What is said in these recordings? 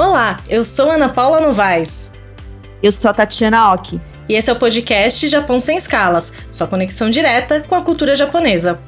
Olá, eu sou Ana Paula Novaes. Eu sou a Tatiana Oki. E esse é o podcast Japão Sem Escalas, sua conexão direta com a cultura japonesa.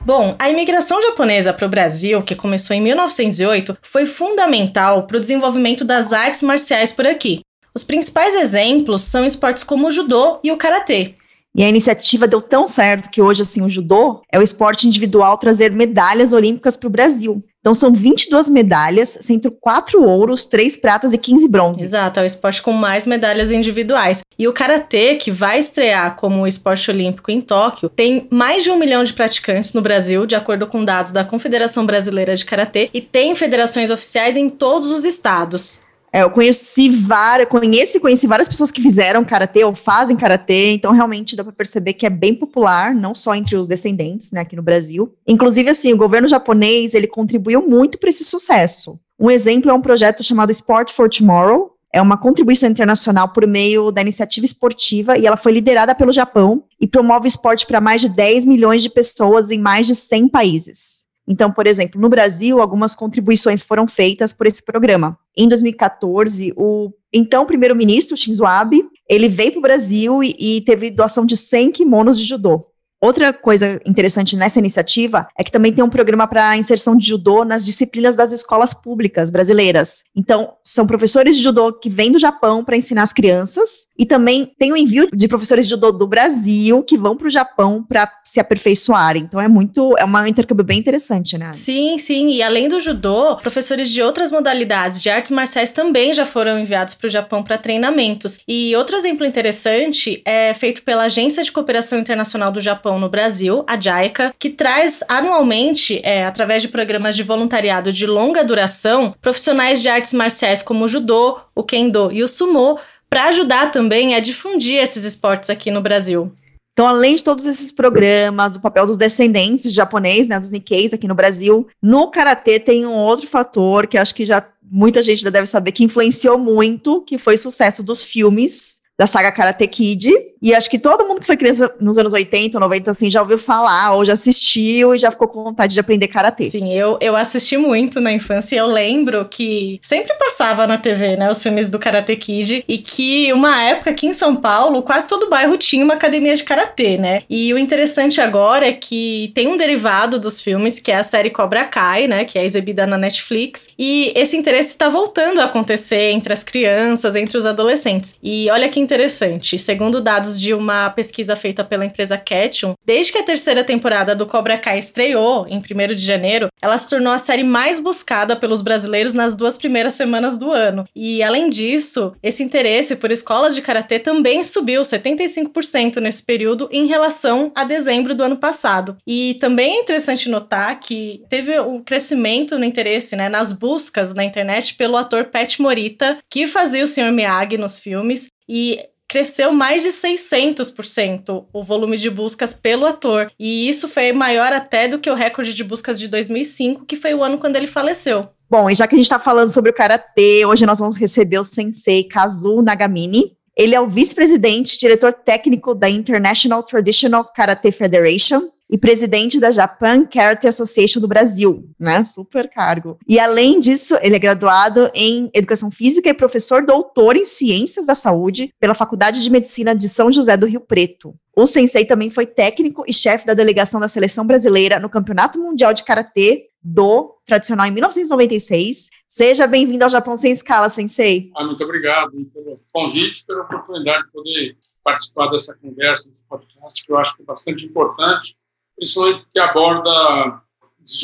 Bom, a imigração japonesa para o Brasil, que começou em 1908, foi fundamental para o desenvolvimento das artes marciais por aqui. Os principais exemplos são esportes como o judô e o karatê, e a iniciativa deu tão certo que hoje, assim, o judô é o esporte individual trazer medalhas olímpicas para o Brasil. Então são 22 medalhas, sendo 4 ouros, 3 pratas e 15 bronzes. Exato, é o esporte com mais medalhas individuais. E o karatê, que vai estrear como esporte olímpico em Tóquio, tem mais de um milhão de praticantes no Brasil, de acordo com dados da Confederação Brasileira de Karatê, e tem federações oficiais em todos os estados. É, eu conheci várias, conheci, conheci várias pessoas que fizeram karatê ou fazem karatê, então realmente dá para perceber que é bem popular, não só entre os descendentes, né, aqui no Brasil. Inclusive, assim, o governo japonês ele contribuiu muito para esse sucesso. Um exemplo é um projeto chamado Sport for Tomorrow. É uma contribuição internacional por meio da iniciativa esportiva e ela foi liderada pelo Japão e promove esporte para mais de 10 milhões de pessoas em mais de 100 países. Então, por exemplo, no Brasil, algumas contribuições foram feitas por esse programa. Em 2014, o então primeiro-ministro Shinzo Abe, ele veio para o Brasil e, e teve doação de 100 kimonos de judô. Outra coisa interessante nessa iniciativa é que também tem um programa para inserção de judô nas disciplinas das escolas públicas brasileiras. Então, são professores de judô que vêm do Japão para ensinar as crianças e também tem o envio de professores de judô do Brasil que vão para o Japão para se aperfeiçoarem. Então, é muito, é uma intercâmbio bem interessante, né? Sim, sim. E além do judô, professores de outras modalidades de artes marciais também já foram enviados para o Japão para treinamentos. E outro exemplo interessante é feito pela Agência de Cooperação Internacional do Japão Japão no Brasil, a JICA, que traz anualmente, é, através de programas de voluntariado de longa duração, profissionais de artes marciais como o judô, o kendo e o sumô, para ajudar também a difundir esses esportes aqui no Brasil. Então, além de todos esses programas, o papel dos descendentes de japonês, né, dos Nikkeis aqui no Brasil, no karatê tem um outro fator que acho que já muita gente já deve saber que influenciou muito, que foi o sucesso dos filmes da saga Karate Kid, e acho que todo mundo que foi criança nos anos 80, 90, assim, já ouviu falar, ou já assistiu e já ficou com vontade de aprender karatê. Sim, eu, eu assisti muito na infância e eu lembro que sempre passava na TV, né, os filmes do Karate Kid, e que uma época aqui em São Paulo, quase todo bairro tinha uma academia de karatê, né? E o interessante agora é que tem um derivado dos filmes, que é a série Cobra Kai, né, que é exibida na Netflix, e esse interesse está voltando a acontecer entre as crianças, entre os adolescentes. E olha que interessante, segundo dados de uma pesquisa feita pela empresa Ketchum, desde que a terceira temporada do Cobra Kai estreou, em 1 de janeiro, ela se tornou a série mais buscada pelos brasileiros nas duas primeiras semanas do ano. E, além disso, esse interesse por escolas de karatê também subiu 75% nesse período em relação a dezembro do ano passado. E também é interessante notar que teve um crescimento no interesse, né, nas buscas na internet pelo ator Pat Morita, que fazia o Sr. Miyagi nos filmes, e cresceu mais de 600% o volume de buscas pelo ator. E isso foi maior até do que o recorde de buscas de 2005, que foi o ano quando ele faleceu. Bom, e já que a gente está falando sobre o karatê, hoje nós vamos receber o sensei Kazu Nagamine. Ele é o vice-presidente, diretor técnico da International Traditional Karate Federation, e presidente da Japan Karate Association do Brasil, né? Super cargo. E além disso, ele é graduado em Educação Física e professor doutor em Ciências da Saúde pela Faculdade de Medicina de São José do Rio Preto. O sensei também foi técnico e chefe da delegação da seleção brasileira no Campeonato Mundial de Karatê do tradicional em 1996. Seja bem-vindo ao Japão Sem Escala, sensei. Ah, muito obrigado pelo convite, pela oportunidade de poder participar dessa conversa, desse podcast, que eu acho que é bastante importante principalmente que aborda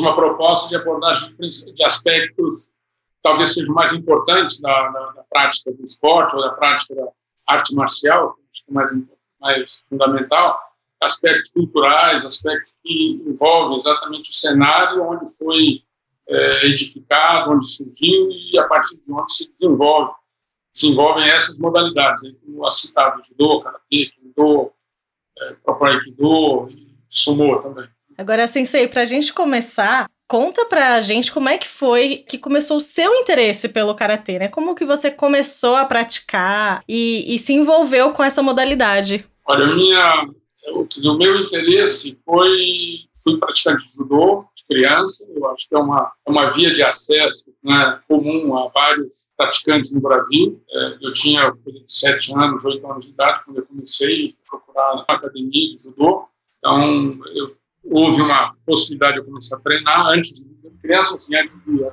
uma proposta de abordagem de aspectos talvez sejam mais importantes da, da, da, prática do esporte ou da prática da arte marcial, acho que é mais, mais fundamental, aspectos culturais, aspectos que envolvem exatamente o cenário onde foi é, edificado, onde surgiu e a partir de onde se desenvolve, desenvolvem essas modalidades, como a citada, judô, karatê, kendo, é, próprio aikido, sumou também. Agora, Sensei, para a gente começar, conta pra gente como é que foi que começou o seu interesse pelo karatê, né? Como que você começou a praticar e, e se envolveu com essa modalidade? Olha, minha, o meu interesse foi fui praticante de judô, criança. Eu acho que é uma, é uma via de acesso né, comum a vários praticantes no Brasil. É, eu tinha sete anos, oito anos de idade quando eu comecei a procurar na academia de judô. Então, eu, houve uma possibilidade de eu começar a treinar antes de criança, assim, de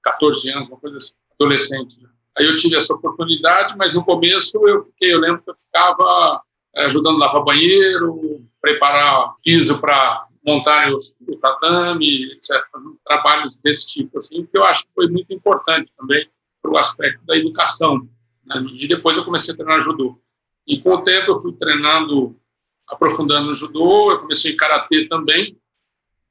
14 anos, uma coisa assim, adolescente. Aí eu tive essa oportunidade, mas no começo eu fiquei, eu lembro que eu ficava é, ajudando a lavar banheiro, preparar piso para montar o tatame, etc. Trabalhos desse tipo, assim, que eu acho que foi muito importante também para o aspecto da educação. Né? E depois eu comecei a treinar judô. E com o tempo eu fui treinando, aprofundando no judô, eu comecei karatê também.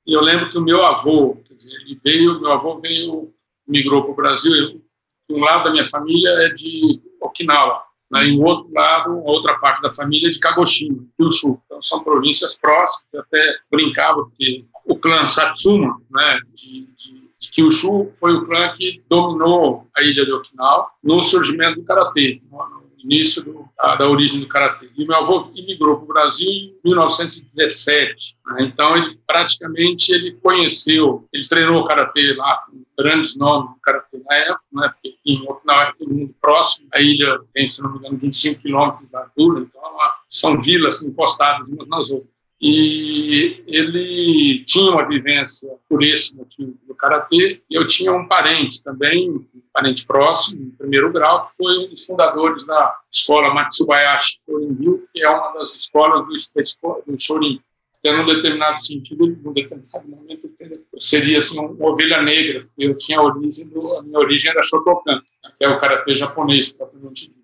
E eu lembro que o meu avô, dizer, ele veio, meu avô veio, migrou para o Brasil. Um lado da minha família é de Okinawa, né, e o outro lado, outra parte da família é de Kagoshima, Kyushu. Então, são províncias próximas, eu até brincava, porque o clã Satsuma, né, de, de, de Kyushu, foi o clã que dominou a ilha de Okinawa no surgimento do Karatê, no, início do, da origem do karatê. E meu avô imigrou para o Brasil em 1917. Né? Então ele praticamente ele conheceu, ele treinou karatê lá com grandes nomes do karatê na época, né? Porque em Okinawa era todo mundo próximo. A ilha tem, se não me engano, 25 quilômetros de largura, então é são vilas encostadas umas nas outras e ele tinha uma vivência por esse motivo do karatê. Eu tinha um parente também, parente próximo, em primeiro grau, que foi um dos fundadores da escola Matsubayashi Shorin que é uma das escolas do, do Shorin. Até num determinado sentido, num determinado momento, seria assim uma ovelha negra, porque eu tinha a origem, do, a minha origem era Shotokan, que é o karatê japonês, propriamente dito.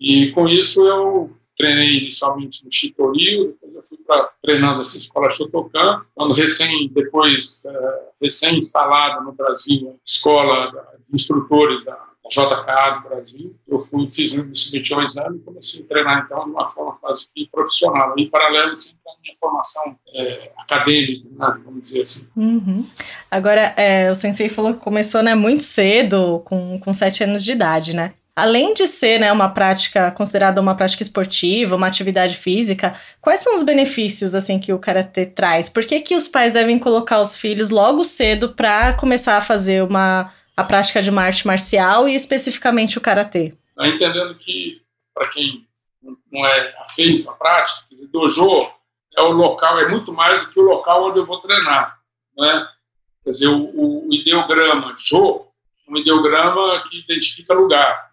E com isso eu treinei inicialmente no Chitoril, depois eu fui para treinando essa escola Shotokan, quando recém, depois, é, recém-instalada no Brasil, escola de instrutores da, JKA do Brasil, eu fui, fiz, me submeti ao exame e comecei a treinar, então, de uma forma quase que profissional, em paralelo sempre à minha formação é, acadêmica, né, vamos dizer assim. Uhum. Agora, é, o Sensei falou que começou né, muito cedo, com, com sete anos de idade, né? Além de ser né, uma prática considerada uma prática esportiva, uma atividade física, quais são os benefícios assim que o karatê traz? Por que, que os pais devem colocar os filhos logo cedo para começar a fazer uma a prática de uma arte marcial e especificamente o karatê? Tá entendendo que para quem não é afeito à prática, dojo é o local, é muito mais do que o local onde eu vou treinar, né? Quer dizer, o, o ideograma jo, um ideograma que identifica lugar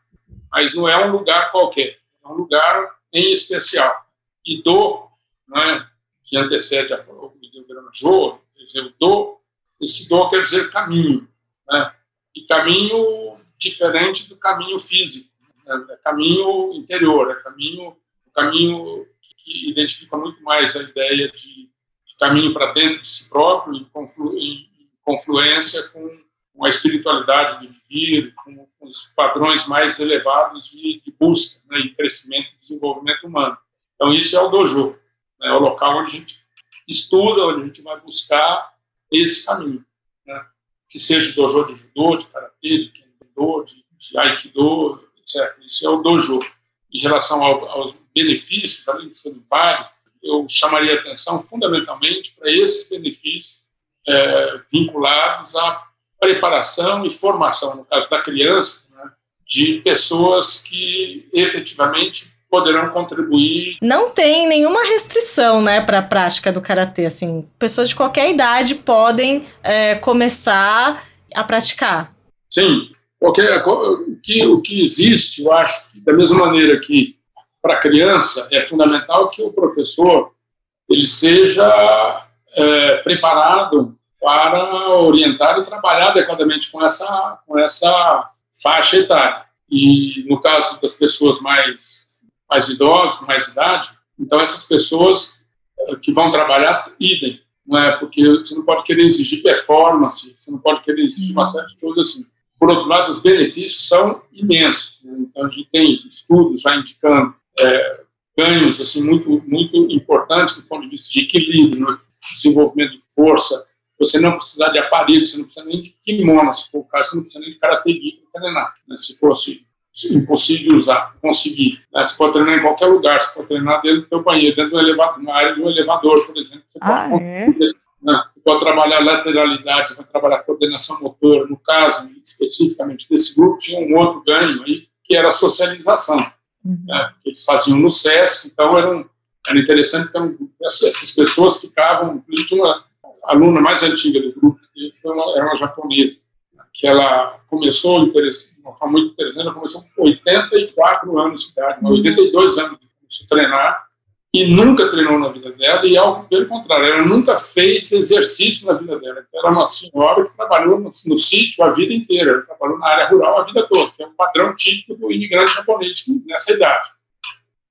mas não é um lugar qualquer, é um lugar em especial. E do, né, que antecede o ideograma quer dizer, o do, esse do quer dizer caminho, né, e caminho diferente do caminho físico, né, é caminho interior, é caminho, caminho que identifica muito mais a ideia de, de caminho para dentro de si próprio, em, conflu, em confluência com com a espiritualidade do indivíduo, com, os padrões mais elevados de, de busca né, e crescimento e desenvolvimento humano. Então, isso é o dojo, né, é o local onde a gente estuda, onde a gente vai buscar esse caminho, né, que seja dojo de judô, de karatê, de kendo, de, de aikido, etc. Isso é o dojo. Em relação ao, aos benefícios, além de serem vários, eu chamaria atenção fundamentalmente para esses benefícios é, vinculados à preparação e formação, no caso da criança, né, de pessoas que efetivamente poderão contribuir. Não tem nenhuma restrição, né, para a prática do karatê. Assim, pessoas de qualquer idade podem é, começar a praticar. Sim, qualquer, o, que, o que existe, eu acho, da mesma maneira que para a criança é fundamental que o professor ele seja é, preparado para orientar e trabalhar adequadamente com essa, com essa faixa etária. E no caso das pessoas mais, mais idosas, com mais idade, então essas pessoas eh, que vão trabalhar, idem, não é? Porque você não pode querer exigir performance, você não pode querer exigir uma série de coisas assim. Por outro lado, os benefícios são imensos. Né? Então, a gente tem estudos já indicando é, ganhos assim muito muito importantes do ponto de vista de equilíbrio, né? desenvolvimento de força, você não precisar de aparelho, você não precisa nem de kimono, se for o caso, você não precisa nem de karatê para treinar. Né? Se fosse impossível usar, conseguir. Né? Você pode treinar em qualquer lugar, você pode treinar dentro do seu banheiro, dentro do elevador, na área de um elevador, por exemplo. Você ah, pode é? Né? Você pode trabalhar lateralidade, você vai trabalhar coordenação motora. No caso, especificamente desse grupo, tinha um outro ganho aí, que era a socialização. Uhum. Né? Eles faziam no SESC, então era, um, era interessante porque essas pessoas ficavam. Inclusive, tinha uma aluna mais antiga do grupo, que foi uma, era uma japonesa, que ela começou de uma forma muito interessante, ela começou com 84 anos de idade, 82 anos de começou a treinar, e nunca treinou na vida dela, e ao pelo contrário, ela nunca fez exercício na vida dela. Então, era uma senhora que trabalhou no, no sítio a vida inteira, ela trabalhou na área rural a vida toda, que é um padrão típico do imigrante japonês nessa idade.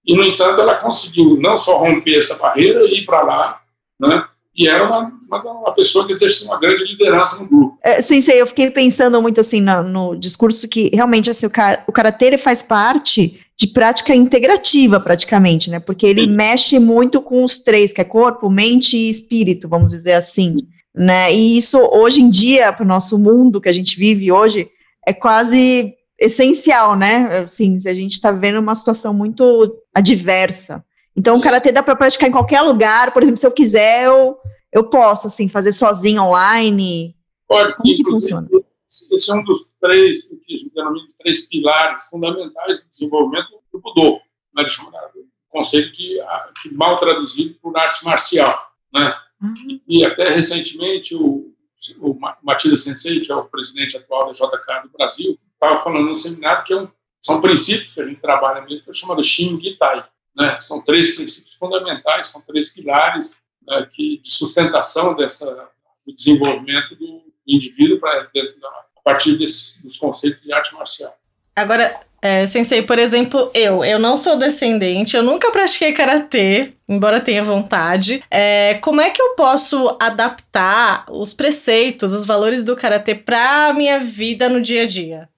E, no entanto, ela conseguiu não só romper essa barreira e ir para lá, né, e era uma, uma, uma, pessoa que exercia uma grande liderança no grupo. É, sim, sei, eu fiquei pensando muito assim no, no discurso que realmente assim, o, o karatê faz parte de prática integrativa praticamente, né? Porque ele sim. mexe muito com os três, que é corpo, mente e espírito, vamos dizer assim, né? E isso hoje em dia para o nosso mundo que a gente vive hoje é quase essencial, né? Assim, a gente está vivendo uma situação muito adversa. Então, o karatê dá para praticar em qualquer lugar. Por exemplo, se eu quiser, eu, eu posso, assim, fazer sozinho online. Pode, Como que funciona? Esse é um dos três, o que de três pilares fundamentais do desenvolvimento do Budô, né, chamado conceito de, que mal traduzido por arte marcial. Né? Uhum. E até recentemente o, o Matida Sensei, que é o presidente atual da JK do Brasil, estava falando no seminário que é um, são princípios que a gente trabalha mesmo, que é chamado Shingitai, né? São três princípios fundamentais, são três pilares né, que, de sustentação dessa, do desenvolvimento do indivíduo pra, a partir desse, dos conceitos de arte marcial. Agora, é, Sensei, por exemplo, eu, eu não sou descendente, eu nunca pratiquei karatê, embora tenha vontade. É, como é que eu posso adaptar os preceitos, os valores do karatê para a minha vida no dia a dia?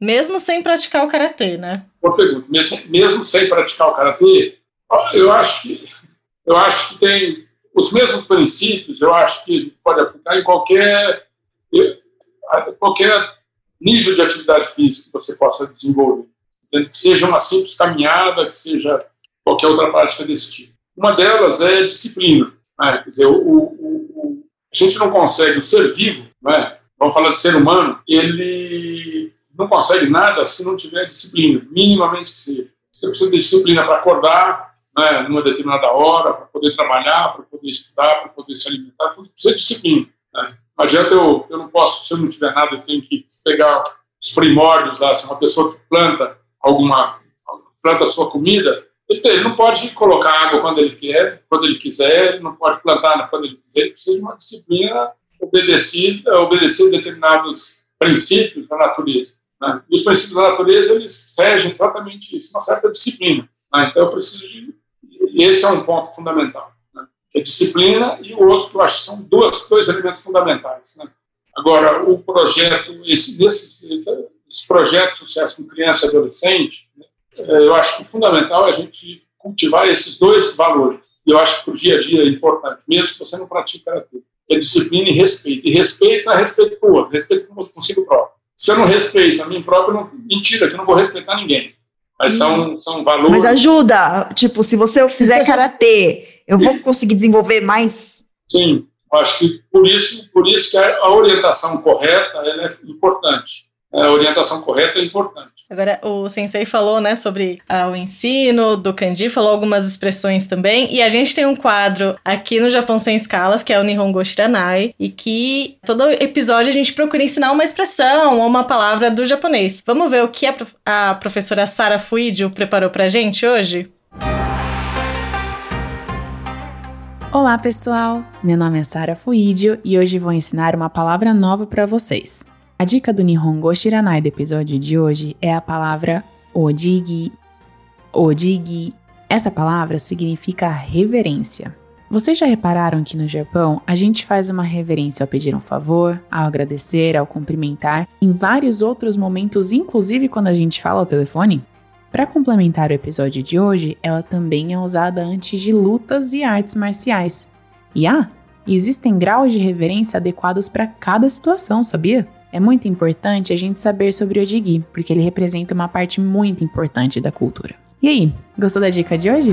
Mesmo sem praticar o karatê, né? Boa pergunta. Mesmo, sem praticar o karatê, eu acho que eu acho que tem os mesmos princípios. Eu acho que pode aplicar em qualquer qualquer nível de atividade física que você possa desenvolver, que seja uma simples caminhada, que seja qualquer outra prática desse tipo. Uma delas é disciplina. Né? Quer dizer, o, o, o, a gente não consegue, o ser vivo, né? vamos falar de ser humano, ele não consegue nada se não tiver disciplina, minimamente que seja. Você precisa de disciplina para acordar, né, numa determinada hora, para poder trabalhar, para poder estudar, para poder se alimentar, tudo precisa de disciplina. Né. Não adianta eu, eu não posso, se eu não tiver nada, eu tenho que pegar os primórdios lá, se uma pessoa que planta alguma, planta sua comida, ele não pode colocar água quando ele quer, quando ele quiser, ele não pode plantar quando ele quiser, ele precisa de uma disciplina obedecida, obedecer determinados princípios da natureza. Né? Os princípios da natureza, eles regem exatamente isso, uma certa disciplina. Né? Então, eu preciso de... Esse é um ponto fundamental, né? que é disciplina, e o outro que eu acho que são dois, dois elementos fundamentais. Né? Agora, o projeto, esse, esse, esse projeto sucesso com criança e adolescente, né? Eu acho que o fundamental é a gente cultivar esses dois valores. E eu acho que o dia a dia é importante, mesmo que você não pratique karatê. É disciplina e respeito. E respeito é respeito para o outro, respeito consigo próprio. Se eu não respeito a mim próprio, não, mentira, que eu não vou respeitar ninguém. Mas são, são valores. Mas ajuda, tipo, se você fizer karatê, eu vou conseguir desenvolver mais? Sim, acho que por isso, por isso que a orientação correta é importante a orientação correta é importante. Agora, o sensei falou, né, sobre ah, o ensino do kanji, falou algumas expressões também, e a gente tem um quadro aqui no Japão Sem Escalas, que é o Nihongo Shiranai, e que todo episódio a gente procura ensinar uma expressão ou uma palavra do japonês. Vamos ver o que a, a professora Sara Fuidio preparou pra gente hoje? Olá, pessoal! Meu nome é Sara Fuidio e hoje vou ensinar uma palavra nova para vocês. A dica do Nihongo Shiranai do episódio de hoje é a palavra odigi. Odigi. Essa palavra significa reverência. Vocês já repararam que no Japão a gente faz uma reverência ao pedir um favor, ao agradecer, ao cumprimentar, em vários outros momentos, inclusive quando a gente fala ao telefone? Para complementar o episódio de hoje, ela também é usada antes de lutas e artes marciais. E ah, existem graus de reverência adequados para cada situação, sabia? É muito importante a gente saber sobre o Odigi, porque ele representa uma parte muito importante da cultura. E aí, gostou da dica de hoje?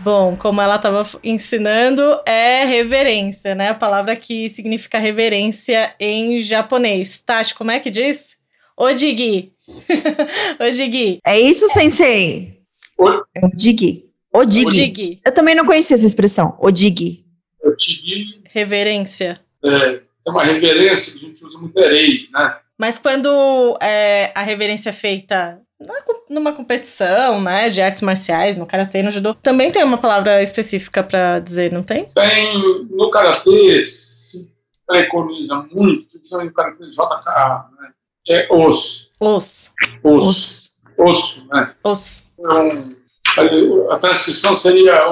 Bom, como ela estava ensinando, é reverência, né? A palavra que significa reverência em japonês. Tati, como é que diz? Odigi. Odigi. É isso, sensei? Odigi. Odigi. Odigi. Eu também não conhecia essa expressão. Odigi. Odigi. Reverência. É, é uma reverência que a gente usa muito erei, né? Mas quando é, a reverência é feita numa competição, né, de artes marciais, no karatê, no judô, também tem uma palavra específica para dizer, não tem? Tem, no karatê se preconiza muito, principalmente no karatê JKA, né, é osso. Os. Osso. Osso, né? Osso. Então, a transcrição seria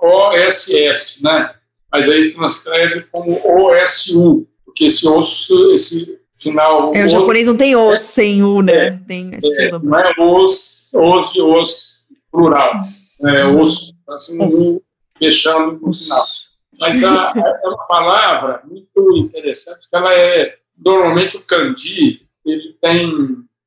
OSS, né? Mas aí transcreve como OSU, porque esse osso, esse final. É, o, japonês não tem os é, sem u, né? É, tem é, não é os, os e os plural. É os, assim, um fechando no final. Mas a, é uma palavra muito interessante, que ela é, normalmente o kanji, ele tem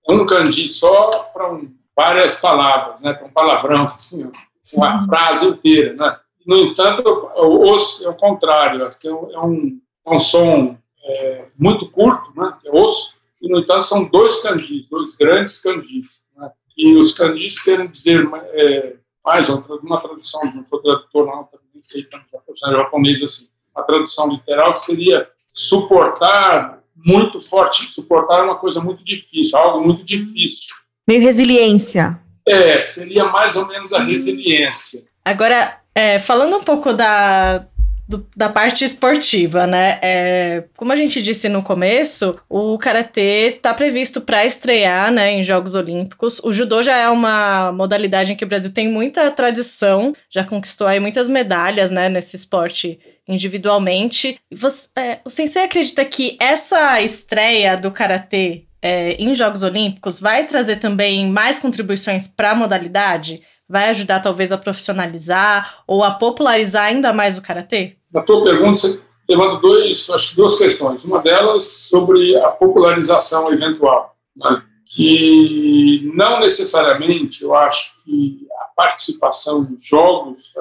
um kanji só para um, várias palavras, né? Para um palavrão, assim, uma uhum. frase inteira, né? No entanto, o os é o contrário, é um, é um som é, muito curto, né, que é osso, e, no entanto, são dois candis, dois grandes candis. Né, e os candis querem dizer é, mais, uma tradução, não sou tradutor, não, nem sei tanto japonês assim, a tradução literal que seria suportar muito forte, suportar uma coisa muito difícil, algo muito difícil. Meio resiliência. É, seria mais ou menos a resiliência. Agora, é, falando um pouco da, do, da parte esportiva, né? É, como a gente disse no começo, o karatê está previsto para estrear, né, em Jogos Olímpicos. O judô já é uma modalidade em que o Brasil tem muita tradição, já conquistou aí muitas medalhas, né, nesse esporte individualmente. Você, é, o Sensei acredita que essa estreia do karatê é, em Jogos Olímpicos vai trazer também mais contribuições para a modalidade? Vai ajudar talvez a profissionalizar ou a popularizar ainda mais o karatê? Na tua pergunta, você levanta dois, acho, duas questões. Uma delas sobre a popularização eventual, né? que não necessariamente eu acho que a participação em jogos,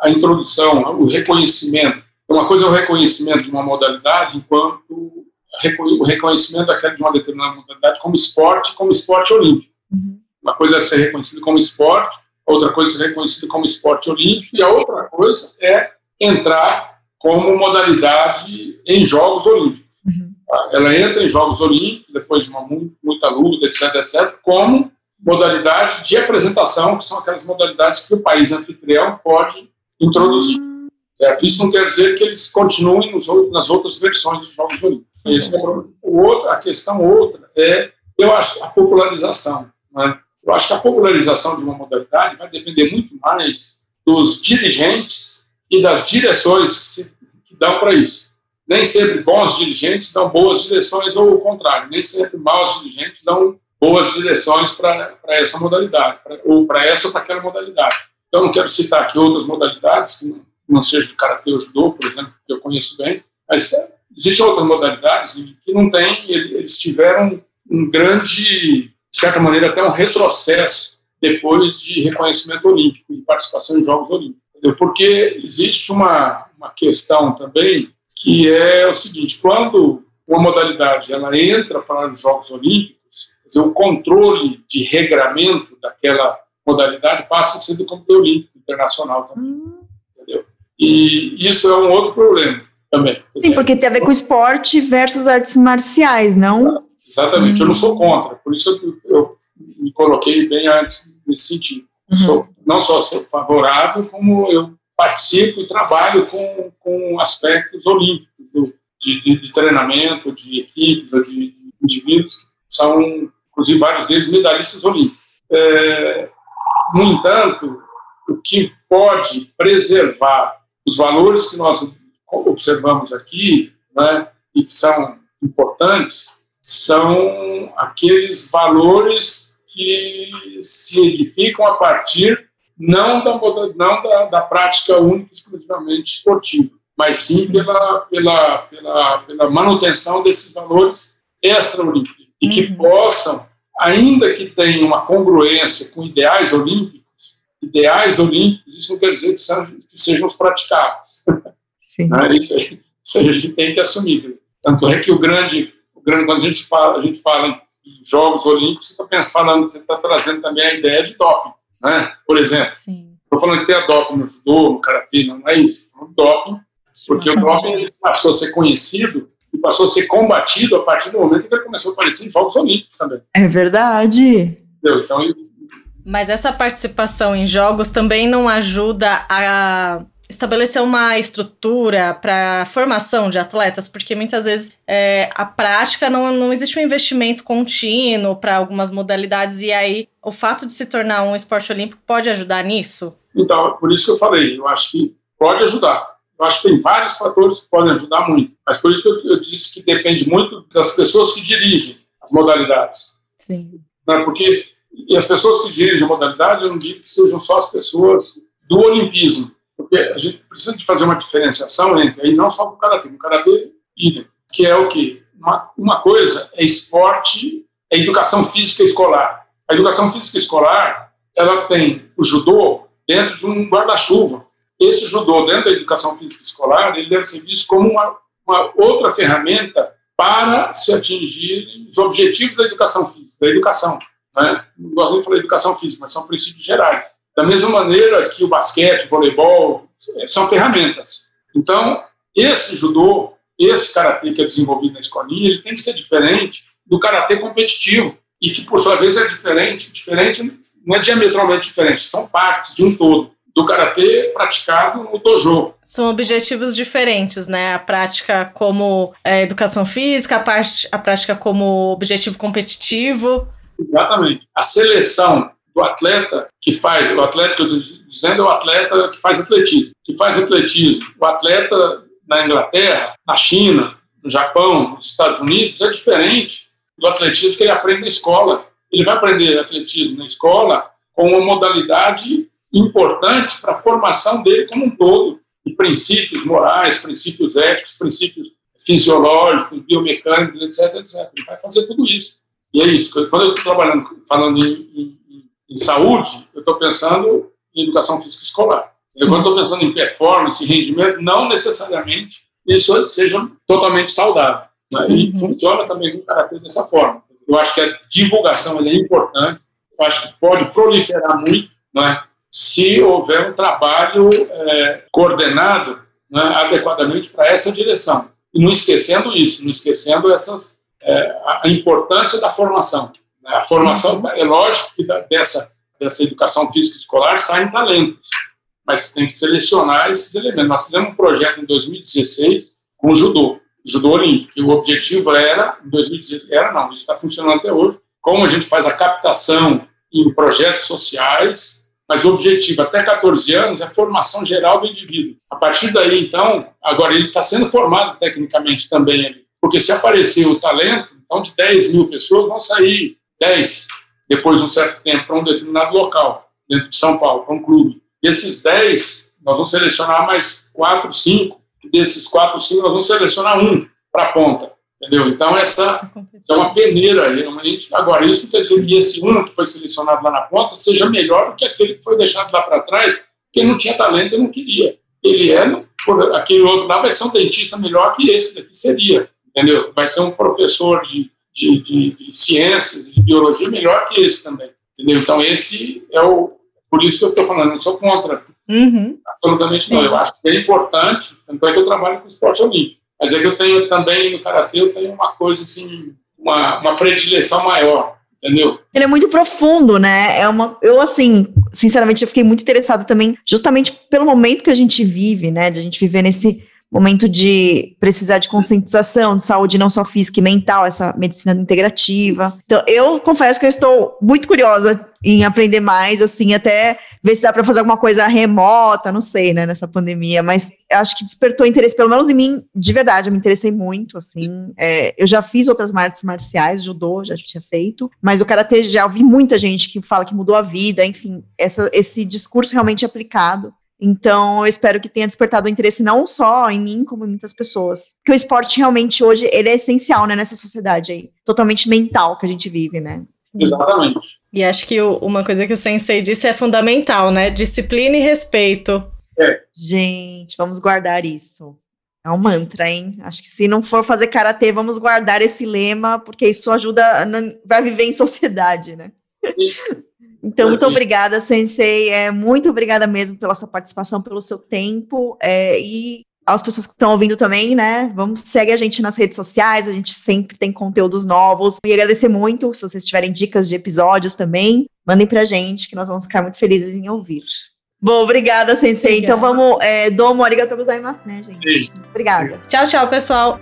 a, introdução, o reconhecimento, uma coisa é o reconhecimento de uma modalidade enquanto o reconhecimento de uma determinada modalidade como esporte, como esporte olímpico. Uhum. Uma coisa é ser reconhecido como esporte, outra coisa é ser reconhecido como esporte olímpico, e a outra coisa é entrar como modalidade em Jogos Olímpicos. Uhum. Tá? Ela entra em Jogos Olímpicos, depois de uma muita luta, etc., etc., como modalidade de apresentação, que são aquelas modalidades que o país anfitrião pode introduzir. Certo? Isso não quer dizer que eles continuem nos, nas outras versões dos Jogos Olímpicos. Esse é o outro, a questão outra é, eu acho, a popularização. Né? Eu acho que a popularização de uma modalidade vai depender muito mais dos dirigentes e das direções que se que dão para isso. Nem sempre bons dirigentes dão boas direções, ou o contrário, nem sempre maus dirigentes dão boas direções para essa modalidade, pra, ou para essa ou para aquela modalidade. Então, não quero citar aqui outras modalidades, que não, não seja do karatê ou judô, por exemplo, que eu conheço bem, mas existem outras modalidades que não têm, eles tiveram um grande, de certa maneira, até um retrocesso depois de reconhecimento olímpico, de participação em Jogos Olímpicos. Porque existe uma, uma questão também que é o seguinte: quando uma modalidade ela entra para os Jogos Olímpicos, dizer, o controle de regramento daquela modalidade passa a ser do Comitê Olímpico Internacional também. Entendeu? E isso é um outro problema também. Sim, porque tem a ver com esporte versus artes marciais, não? Exatamente, hum. eu não sou contra, por isso eu, eu me coloquei bem antes nesse sentido. Uhum. Sou, não só sou favorável, como eu participo e trabalho com, com aspectos olímpicos, de, de, de treinamento, de equipes, de, de indivíduos, são, inclusive, vários deles medalhistas olímpicos. É, no entanto, o que pode preservar os valores que nós observamos aqui, né, e que são importantes, são aqueles valores que se edificam a partir não da, não da, da prática única exclusivamente esportiva, mas sim pela, pela, pela, pela manutenção desses valores extra-olímpicos e que uhum. possam, ainda que tenham uma congruência com ideais olímpicos, ideais olímpicos, isso não quer dizer que, são, que sejam os praticáveis. Sim. Né? Isso, aí, isso a gente tem que assumir. Tanto é que o grande, grande quando a gente fala, a gente fala em Jogos Olímpicos, você está falando, você está trazendo também a ideia de doping, né? Por exemplo, estou falando que tem a doping no judô, no karatê, não é isso. É um doping, porque o doping passou a ser conhecido e passou a ser combatido a partir do momento que ele começou a aparecer em Jogos Olímpicos também. É verdade. Entendeu? Então, mas essa participação em jogos também não ajuda a estabelecer uma estrutura para formação de atletas, porque muitas vezes é, a prática não, não existe um investimento contínuo para algumas modalidades, e aí o fato de se tornar um esporte olímpico pode ajudar nisso? Então, por isso que eu falei, eu acho que pode ajudar. Eu acho que tem vários fatores que podem ajudar muito, mas por isso que eu, eu disse que depende muito das pessoas que dirigem as modalidades. Sim. Né? Porque e as pessoas que dirigem a modalidade, eu não digo que sejam só as pessoas do olimpismo, porque a gente precisa de fazer uma diferenciação entre, aí não só o karatê, o karatê idem, que é o que uma, uma coisa é esporte, é educação física escolar. A educação física escolar, ela tem o judô dentro de um guarda-chuva. Esse judô dentro da educação física escolar, ele deve ser visto como uma, uma outra ferramenta para se atingir os objetivos da educação física, da educação. Né? Não gosto nem de falar educação física, mas são princípios gerais. Da mesma maneira que o basquete, o voleibol, são ferramentas. Então, esse judô, esse karatê que é desenvolvido na escolinha, ele tem que ser diferente do karatê competitivo e que, por sua vez, é diferente, diferente não é diametralmente diferente, são partes de um todo do karatê praticado no dojo. São objetivos diferentes, né? A prática como é, educação física, a, parte, a prática como objetivo competitivo. Exatamente. A seleção do atleta que faz, o atleta que eu estou dizendo é o atleta que faz atletismo, que faz atletismo. O atleta na Inglaterra, na China, no Japão, nos Estados Unidos é diferente do atletismo que ele aprende na escola. Ele vai aprender atletismo na escola com uma modalidade importante para a formação dele como um todo, e princípios morais, princípios éticos, princípios fisiológicos, biomecânicos, etc, etc. Ele vai fazer tudo isso. E é isso. Quando eu estou trabalhando, falando em, em, em saúde, eu estou pensando em educação física escolar. Sim. Quando estou pensando em performance, rendimento, não necessariamente isso seja totalmente saudável. Né? E uhum. funciona também no caráter dessa forma. Eu acho que a divulgação é importante, eu acho que pode proliferar muito né, se houver um trabalho é, coordenado né, adequadamente para essa direção. E não esquecendo isso, não esquecendo essas é, a importância da formação. Né? A formação, é lógico que dessa, dessa educação física escolar saem talentos, mas tem que selecionar esses elementos. Nós fizemos um projeto em 2016 com o judô, judô olímpico, e o objetivo era, em 2016, era não, isso está funcionando até hoje, como a gente faz a captação em projetos sociais, mas o objetivo até 14 anos é a formação geral do indivíduo. A partir daí, então, agora ele está sendo formado tecnicamente também ali. Porque se aparecer o talento, então de 10 mil pessoas vão sair 10 depois de um certo tempo para um determinado local, dentro de São Paulo, para um clube. E esses 10, nós vamos selecionar mais 4, 5, e desses 4, 5, nós vamos selecionar um para a ponta. Entendeu? Então, essa é uma peneira. Realmente. Agora, isso quer dizer que esse um que foi selecionado lá na ponta seja melhor do que aquele que foi deixado lá para trás, que não tinha talento e não queria. Ele é, aquele outro lá vai ser um dentista melhor que esse daqui seria entendeu? Vai ser um professor de, de, de, de ciências, de biologia melhor que esse também, entendeu? Então, esse é o. Por isso que eu estou falando, não sou contra. Uhum. Absolutamente Sim. não. Eu acho que é importante, tanto é que eu trabalho com esporte olímpico. Mas é que eu tenho também, no Karatê, eu tenho uma coisa assim, uma, uma predileção maior, entendeu? Ele é muito profundo, né? É uma, eu, assim, sinceramente, eu fiquei muito interessada também, justamente pelo momento que a gente vive, né? De a gente viver nesse momento de precisar de conscientização de saúde não só física e mental, essa medicina integrativa. Então, eu confesso que eu estou muito curiosa em aprender mais, assim, até ver se dá para fazer alguma coisa remota, não sei, né, nessa pandemia, mas acho que despertou interesse, pelo menos em mim, de verdade, eu me interessei muito, assim, é, eu já fiz outras artes marciais, judô, já tinha feito, mas o karatê já ouvi muita gente que fala que mudou a vida, enfim, essa, esse discurso realmente aplicado então, eu espero que tenha despertado o interesse não só em mim, como em muitas pessoas. Porque o esporte realmente hoje, ele é essencial, né, nessa sociedade aí, totalmente mental que a gente vive, né? Exatamente. E acho que o, uma coisa que o sensei disse é fundamental, né? Disciplina e respeito. É. Gente, vamos guardar isso. É um mantra, hein? Acho que se não for fazer karatê, vamos guardar esse lema, porque isso ajuda a viver em sociedade, né? Então, muito obrigada, Sensei. É, muito obrigada mesmo pela sua participação, pelo seu tempo. É, e às pessoas que estão ouvindo também, né? Vamos segue a gente nas redes sociais, a gente sempre tem conteúdos novos. E agradecer muito, se vocês tiverem dicas de episódios também, mandem pra gente, que nós vamos ficar muito felizes em ouvir. Bom, obrigada, Sensei. Obrigada. Então vamos, é, domo arigatou gozaimasu, né, gente? Sim. Obrigada. Tchau, tchau, pessoal.